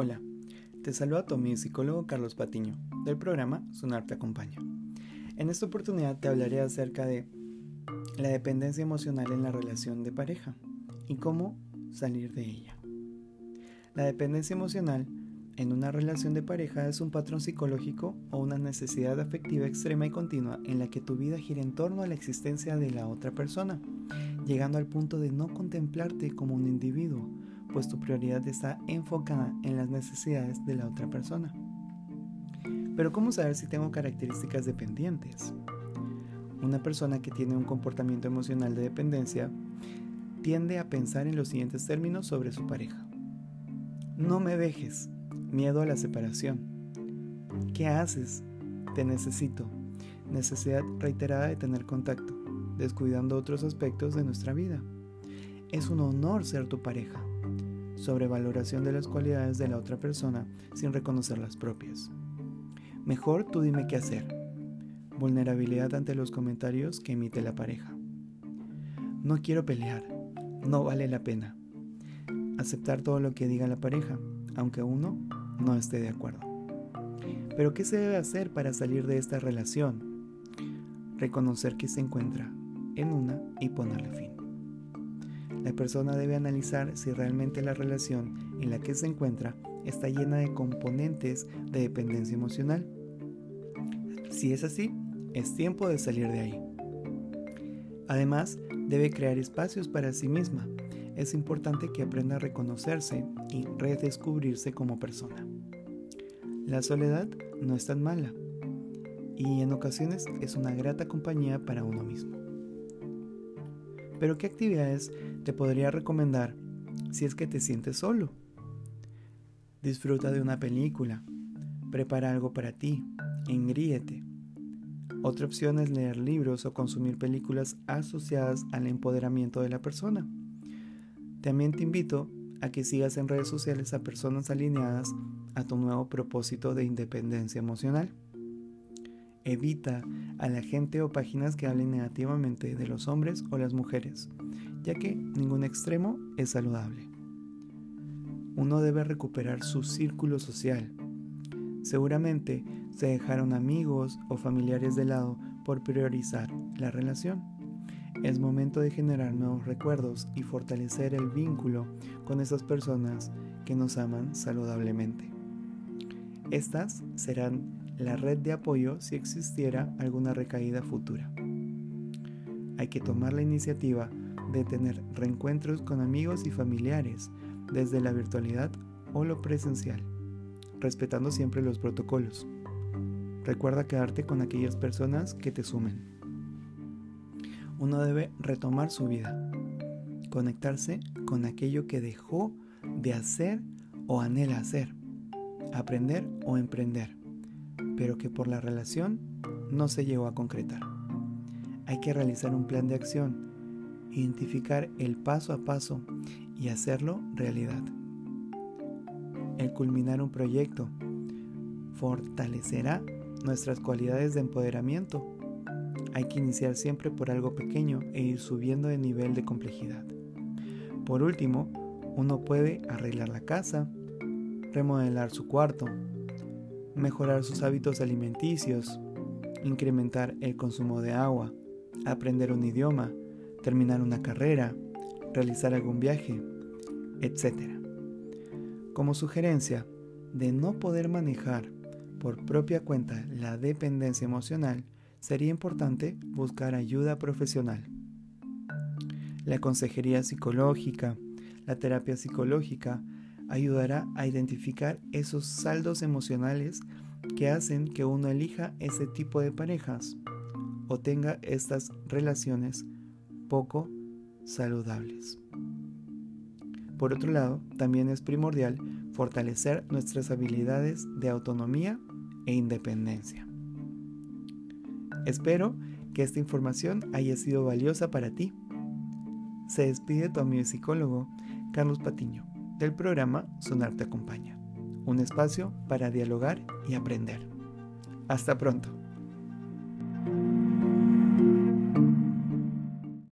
Hola, te saluda tu amigo psicólogo Carlos Patiño, del programa Sonar te acompaña. En esta oportunidad te hablaré acerca de la dependencia emocional en la relación de pareja y cómo salir de ella. La dependencia emocional en una relación de pareja es un patrón psicológico o una necesidad afectiva extrema y continua en la que tu vida gira en torno a la existencia de la otra persona, llegando al punto de no contemplarte como un individuo, pues tu prioridad está enfocada en las necesidades de la otra persona. Pero ¿cómo saber si tengo características dependientes? Una persona que tiene un comportamiento emocional de dependencia tiende a pensar en los siguientes términos sobre su pareja. No me dejes. Miedo a la separación. ¿Qué haces? Te necesito. Necesidad reiterada de tener contacto, descuidando otros aspectos de nuestra vida. Es un honor ser tu pareja sobrevaloración de las cualidades de la otra persona sin reconocer las propias. Mejor tú dime qué hacer. Vulnerabilidad ante los comentarios que emite la pareja. No quiero pelear, no vale la pena. Aceptar todo lo que diga la pareja, aunque uno no esté de acuerdo. Pero ¿qué se debe hacer para salir de esta relación? Reconocer que se encuentra en una y ponerle fin. La persona debe analizar si realmente la relación en la que se encuentra está llena de componentes de dependencia emocional. Si es así, es tiempo de salir de ahí. Además, debe crear espacios para sí misma. Es importante que aprenda a reconocerse y redescubrirse como persona. La soledad no es tan mala y en ocasiones es una grata compañía para uno mismo. Pero ¿qué actividades te podría recomendar si es que te sientes solo? Disfruta de una película, prepara algo para ti, engríete. Otra opción es leer libros o consumir películas asociadas al empoderamiento de la persona. También te invito a que sigas en redes sociales a personas alineadas a tu nuevo propósito de independencia emocional. Evita a la gente o páginas que hablen negativamente de los hombres o las mujeres, ya que ningún extremo es saludable. Uno debe recuperar su círculo social. Seguramente se dejaron amigos o familiares de lado por priorizar la relación. Es momento de generar nuevos recuerdos y fortalecer el vínculo con esas personas que nos aman saludablemente. Estas serán la red de apoyo si existiera alguna recaída futura. Hay que tomar la iniciativa de tener reencuentros con amigos y familiares desde la virtualidad o lo presencial, respetando siempre los protocolos. Recuerda quedarte con aquellas personas que te sumen. Uno debe retomar su vida, conectarse con aquello que dejó de hacer o anhela hacer, aprender o emprender pero que por la relación no se llegó a concretar. Hay que realizar un plan de acción, identificar el paso a paso y hacerlo realidad. El culminar un proyecto fortalecerá nuestras cualidades de empoderamiento. Hay que iniciar siempre por algo pequeño e ir subiendo de nivel de complejidad. Por último, uno puede arreglar la casa, remodelar su cuarto, mejorar sus hábitos alimenticios, incrementar el consumo de agua, aprender un idioma, terminar una carrera, realizar algún viaje, etc. Como sugerencia de no poder manejar por propia cuenta la dependencia emocional, sería importante buscar ayuda profesional. La consejería psicológica, la terapia psicológica, ayudará a identificar esos saldos emocionales que hacen que uno elija ese tipo de parejas o tenga estas relaciones poco saludables. Por otro lado, también es primordial fortalecer nuestras habilidades de autonomía e independencia. Espero que esta información haya sido valiosa para ti. Se despide tu amigo psicólogo, Carlos Patiño del programa Sonar te acompaña, un espacio para dialogar y aprender. Hasta pronto.